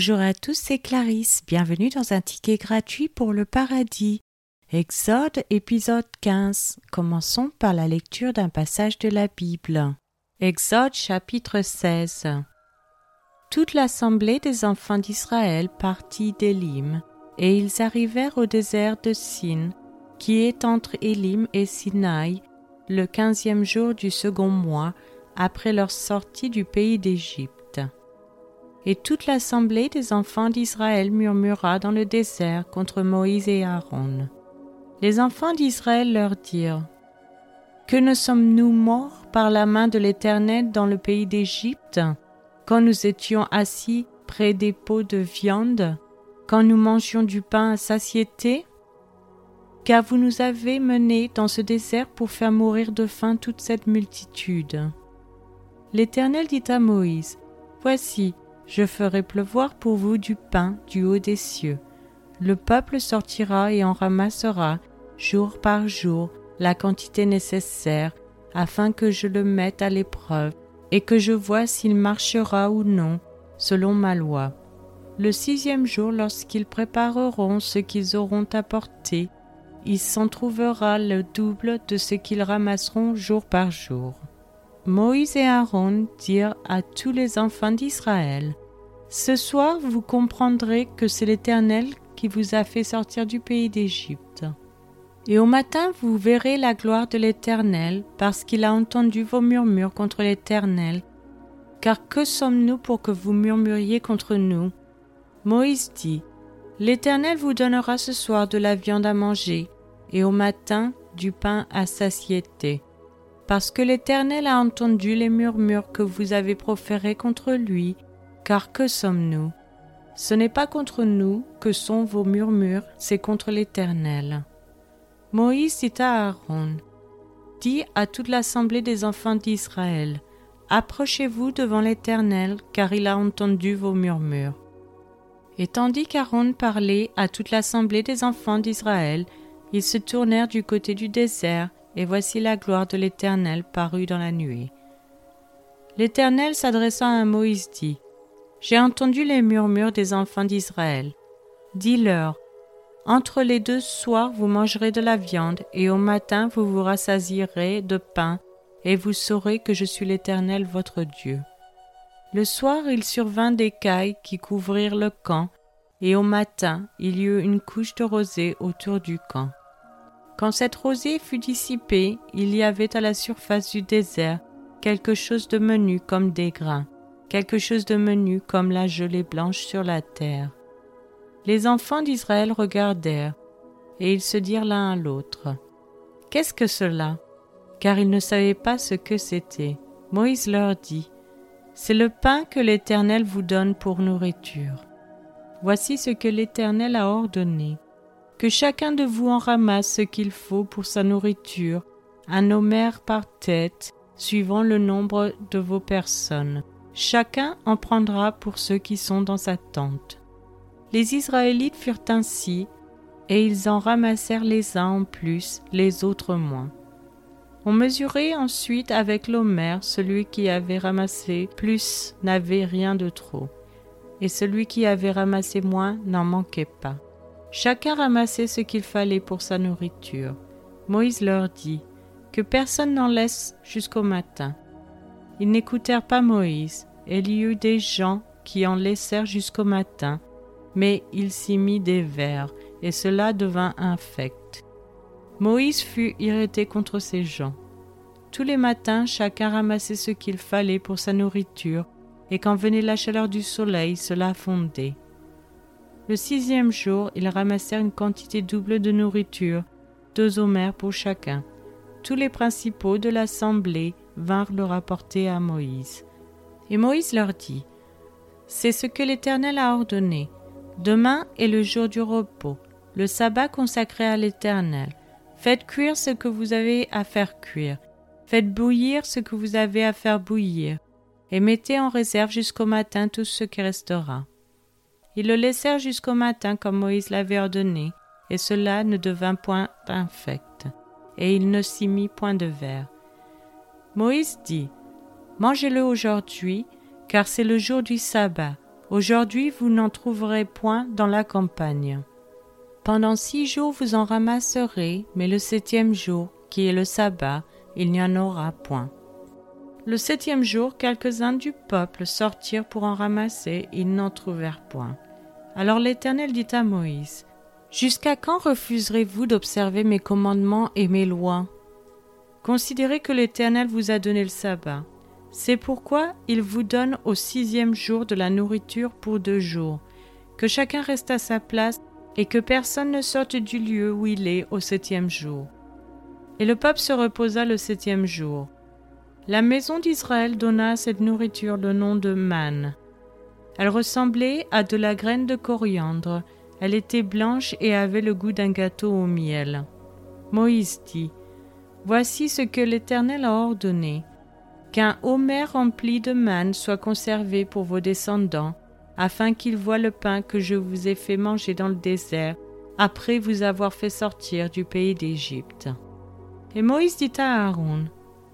Bonjour à tous, c'est Clarisse. Bienvenue dans un ticket gratuit pour le paradis. Exode épisode 15. Commençons par la lecture d'un passage de la Bible. Exode chapitre 16. Toute l'assemblée des enfants d'Israël partit d'Élim, et ils arrivèrent au désert de Sin, qui est entre Élim et Sinaï, le quinzième jour du second mois, après leur sortie du pays d'Égypte. Et toute l'assemblée des enfants d'Israël murmura dans le désert contre Moïse et Aaron. Les enfants d'Israël leur dirent Que ne sommes-nous morts par la main de l'Éternel dans le pays d'Égypte, quand nous étions assis près des pots de viande, quand nous mangions du pain à satiété? Car vous nous avez menés dans ce désert pour faire mourir de faim toute cette multitude. L'Éternel dit à Moïse Voici, je ferai pleuvoir pour vous du pain du haut des cieux. Le peuple sortira et en ramassera, jour par jour, la quantité nécessaire, afin que je le mette à l'épreuve, et que je vois s'il marchera ou non, selon ma loi. Le sixième jour, lorsqu'ils prépareront ce qu'ils auront apporté, il s'en trouvera le double de ce qu'ils ramasseront jour par jour. Moïse et Aaron dirent à tous les enfants d'Israël, Ce soir vous comprendrez que c'est l'Éternel qui vous a fait sortir du pays d'Égypte. Et au matin vous verrez la gloire de l'Éternel, parce qu'il a entendu vos murmures contre l'Éternel. Car que sommes-nous pour que vous murmuriez contre nous? Moïse dit, L'Éternel vous donnera ce soir de la viande à manger, et au matin du pain à satiété parce que l'Éternel a entendu les murmures que vous avez proférés contre lui, car que sommes-nous? Ce n'est pas contre nous que sont vos murmures, c'est contre l'Éternel. Moïse dit à Aaron, Dis à toute l'assemblée des enfants d'Israël, Approchez-vous devant l'Éternel, car il a entendu vos murmures. Et tandis qu'Aaron parlait à toute l'assemblée des enfants d'Israël, ils se tournèrent du côté du désert, et voici la gloire de l'Éternel parut dans la nuée. L'Éternel s'adressant à Moïse dit, J'ai entendu les murmures des enfants d'Israël. Dis-leur, entre les deux soirs vous mangerez de la viande, et au matin vous vous rassasierez de pain, et vous saurez que je suis l'Éternel votre Dieu. Le soir il survint des cailles qui couvrirent le camp, et au matin il y eut une couche de rosée autour du camp. Quand cette rosée fut dissipée, il y avait à la surface du désert quelque chose de menu comme des grains, quelque chose de menu comme la gelée blanche sur la terre. Les enfants d'Israël regardèrent, et ils se dirent l'un à l'autre, Qu'est-ce que cela? Car ils ne savaient pas ce que c'était. Moïse leur dit, C'est le pain que l'Éternel vous donne pour nourriture. Voici ce que l'Éternel a ordonné que chacun de vous en ramasse ce qu'il faut pour sa nourriture, un homère par tête, suivant le nombre de vos personnes. Chacun en prendra pour ceux qui sont dans sa tente. Les Israélites furent ainsi, et ils en ramassèrent les uns en plus, les autres moins. On mesurait ensuite avec l'homère, celui qui avait ramassé plus n'avait rien de trop, et celui qui avait ramassé moins n'en manquait pas. Chacun ramassait ce qu'il fallait pour sa nourriture. Moïse leur dit que personne n'en laisse jusqu'au matin. Ils n'écoutèrent pas Moïse, et il y eut des gens qui en laissèrent jusqu'au matin, mais il s'y mit des vers, et cela devint infect. Moïse fut irrité contre ces gens. Tous les matins, chacun ramassait ce qu'il fallait pour sa nourriture, et quand venait la chaleur du soleil, cela fondait. Le sixième jour, ils ramassèrent une quantité double de nourriture, deux homères pour chacun. Tous les principaux de l'assemblée vinrent le rapporter à Moïse. Et Moïse leur dit, C'est ce que l'Éternel a ordonné. Demain est le jour du repos, le sabbat consacré à l'Éternel. Faites cuire ce que vous avez à faire cuire. Faites bouillir ce que vous avez à faire bouillir. Et mettez en réserve jusqu'au matin tout ce qui restera. Ils le laissèrent jusqu'au matin comme Moïse l'avait ordonné, et cela ne devint point infect, et il ne s'y mit point de verre. Moïse dit, Mangez-le aujourd'hui, car c'est le jour du sabbat. Aujourd'hui vous n'en trouverez point dans la campagne. Pendant six jours vous en ramasserez, mais le septième jour, qui est le sabbat, il n'y en aura point. Le septième jour, quelques-uns du peuple sortirent pour en ramasser, ils n'en trouvèrent point. Alors l'Éternel dit à Moïse, Jusqu'à quand refuserez-vous d'observer mes commandements et mes lois? Considérez que l'Éternel vous a donné le sabbat. C'est pourquoi il vous donne au sixième jour de la nourriture pour deux jours, que chacun reste à sa place et que personne ne sorte du lieu où il est au septième jour. Et le peuple se reposa le septième jour. La maison d'Israël donna à cette nourriture le nom de manne. Elle ressemblait à de la graine de coriandre, elle était blanche et avait le goût d'un gâteau au miel. Moïse dit, Voici ce que l'Éternel a ordonné qu'un homer rempli de manne soit conservé pour vos descendants, afin qu'ils voient le pain que je vous ai fait manger dans le désert, après vous avoir fait sortir du pays d'Égypte. Et Moïse dit à Aaron,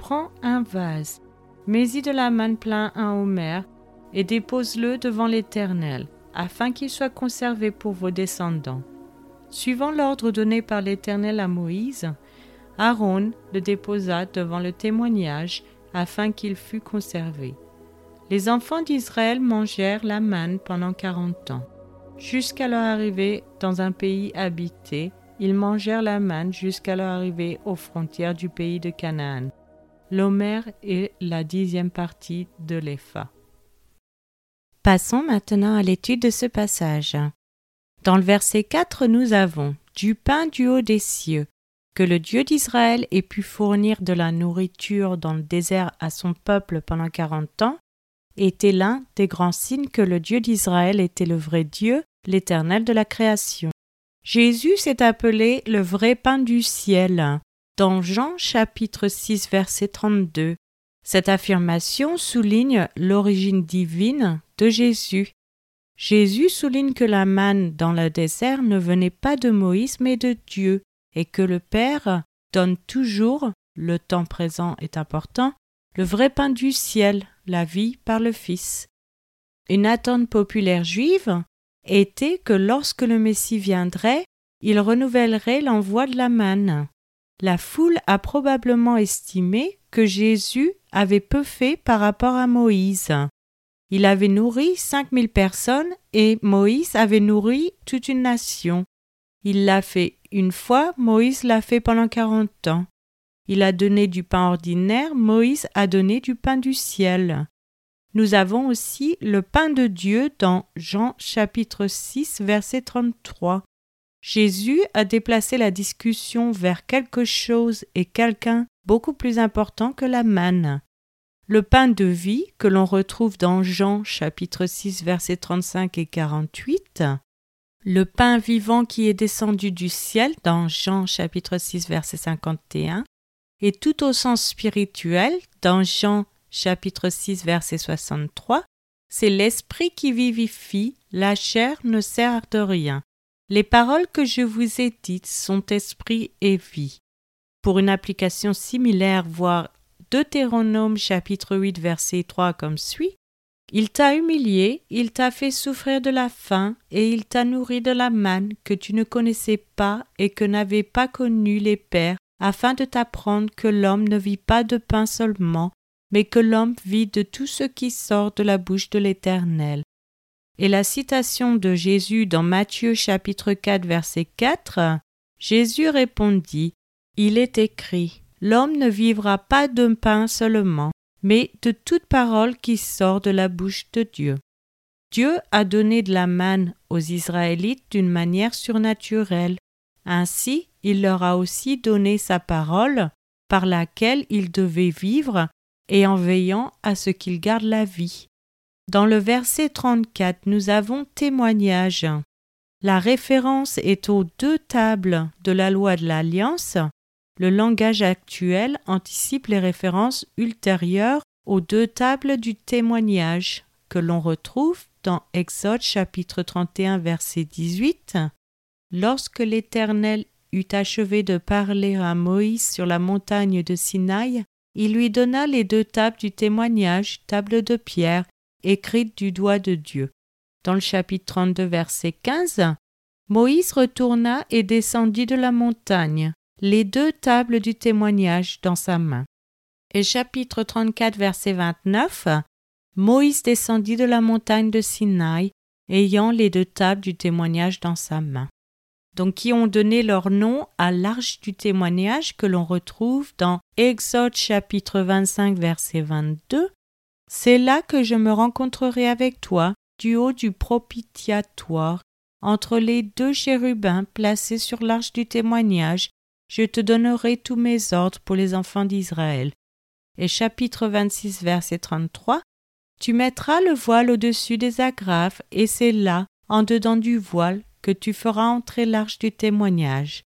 Prends un vase, mets-y de la manne plein un homer, et dépose-le devant l'Éternel, afin qu'il soit conservé pour vos descendants. Suivant l'ordre donné par l'Éternel à Moïse, Aaron le déposa devant le témoignage afin qu'il fût conservé. Les enfants d'Israël mangèrent la manne pendant quarante ans. Jusqu'à leur arrivée dans un pays habité, ils mangèrent la manne jusqu'à leur arrivée aux frontières du pays de Canaan. L'Homère est la dixième partie de l'Epha. Passons maintenant à l'étude de ce passage. Dans le verset 4, nous avons du pain du haut des cieux, que le Dieu d'Israël ait pu fournir de la nourriture dans le désert à son peuple pendant quarante ans, était l'un des grands signes que le Dieu d'Israël était le vrai Dieu, l'éternel de la création. Jésus s'est appelé le vrai pain du ciel. Dans Jean chapitre 6 verset 32, cette affirmation souligne l'origine divine de Jésus. Jésus souligne que la manne dans le désert ne venait pas de Moïse mais de Dieu et que le Père donne toujours, le temps présent est important, le vrai pain du ciel, la vie par le Fils. Une attente populaire juive était que lorsque le Messie viendrait, il renouvellerait l'envoi de la manne. La foule a probablement estimé que Jésus avait peu fait par rapport à Moïse. Il avait nourri cinq mille personnes et Moïse avait nourri toute une nation. Il l'a fait une fois, Moïse l'a fait pendant quarante ans. Il a donné du pain ordinaire, Moïse a donné du pain du ciel. Nous avons aussi le pain de Dieu dans Jean chapitre 6 verset 33. Jésus a déplacé la discussion vers quelque chose et quelqu'un beaucoup plus important que la manne. Le pain de vie que l'on retrouve dans Jean chapitre 6 verset 35 et 48 le pain vivant qui est descendu du ciel dans Jean chapitre 6 verset 51 et tout au sens spirituel dans Jean chapitre 6 verset 63, c'est l'esprit qui vivifie, la chair ne sert de rien. Les paroles que je vous ai dites sont esprit et vie. Pour une application similaire, voir Deutéronome chapitre 8 verset 3 comme suit, il t'a humilié, il t'a fait souffrir de la faim, et il t'a nourri de la manne que tu ne connaissais pas et que n'avaient pas connu les pères, afin de t'apprendre que l'homme ne vit pas de pain seulement, mais que l'homme vit de tout ce qui sort de la bouche de l'Éternel. Et la citation de Jésus dans Matthieu chapitre 4 verset 4, Jésus répondit, Il est écrit, L'homme ne vivra pas de pain seulement, mais de toute parole qui sort de la bouche de Dieu. Dieu a donné de la manne aux Israélites d'une manière surnaturelle. Ainsi, il leur a aussi donné sa parole, par laquelle ils devaient vivre, et en veillant à ce qu'ils gardent la vie. Dans le verset 34, nous avons témoignage. La référence est aux deux tables de la loi de l'Alliance le langage actuel anticipe les références ultérieures aux deux tables du témoignage que l'on retrouve dans Exode chapitre 31 verset 18. Lorsque l'Éternel eut achevé de parler à Moïse sur la montagne de Sinaï, il lui donna les deux tables du témoignage, tables de pierre, écrites du doigt de Dieu. dans le chapitre 32, verset 15, Moïse retourna et descendit de la montagne, les deux tables du témoignage dans sa main. Et chapitre 34, verset 29, Moïse descendit de la montagne de Sinaï, ayant les deux tables du témoignage dans sa main. Donc, qui ont donné leur nom à l'arche du témoignage que l'on retrouve dans Exode chapitre 25, verset 22. C'est là que je me rencontrerai avec toi, du haut du propitiatoire, entre les deux chérubins placés sur l'arche du témoignage, je te donnerai tous mes ordres pour les enfants d'Israël. Et chapitre 26, verset 33, Tu mettras le voile au-dessus des agrafes, et c'est là, en dedans du voile, que tu feras entrer l'arche du témoignage,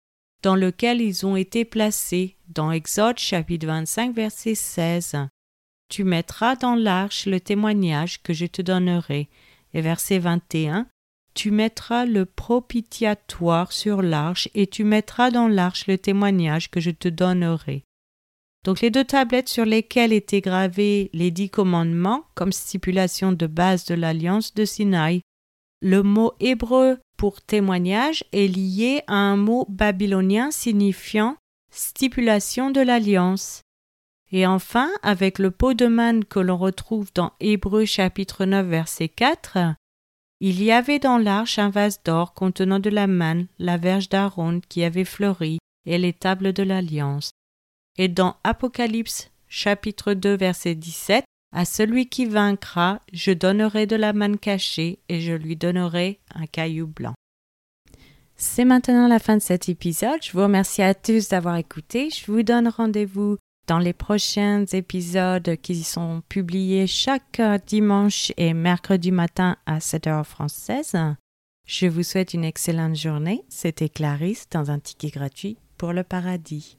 dans lequel ils ont été placés, dans Exode chapitre 25, verset 16. Tu mettras dans l'arche le témoignage que je te donnerai, et verset 21, tu mettras le propitiatoire sur l'arche et tu mettras dans l'arche le témoignage que je te donnerai. Donc les deux tablettes sur lesquelles étaient gravés les dix commandements comme stipulation de base de l'alliance de Sinaï, le mot hébreu pour témoignage est lié à un mot babylonien signifiant stipulation de l'alliance. Et enfin, avec le pot de manne que l'on retrouve dans Hébreu chapitre 9 verset 4, il y avait dans l'arche un vase d'or contenant de la manne, la verge d'Aaron qui avait fleuri, et les tables de l'alliance. Et dans Apocalypse chapitre 2 verset 17, à celui qui vaincra, je donnerai de la manne cachée et je lui donnerai un caillou blanc. C'est maintenant la fin de cet épisode. Je vous remercie à tous d'avoir écouté. Je vous donne rendez-vous dans les prochains épisodes qui sont publiés chaque dimanche et mercredi matin à 7 heures française. Je vous souhaite une excellente journée. C'était Clarisse dans un ticket gratuit pour le paradis.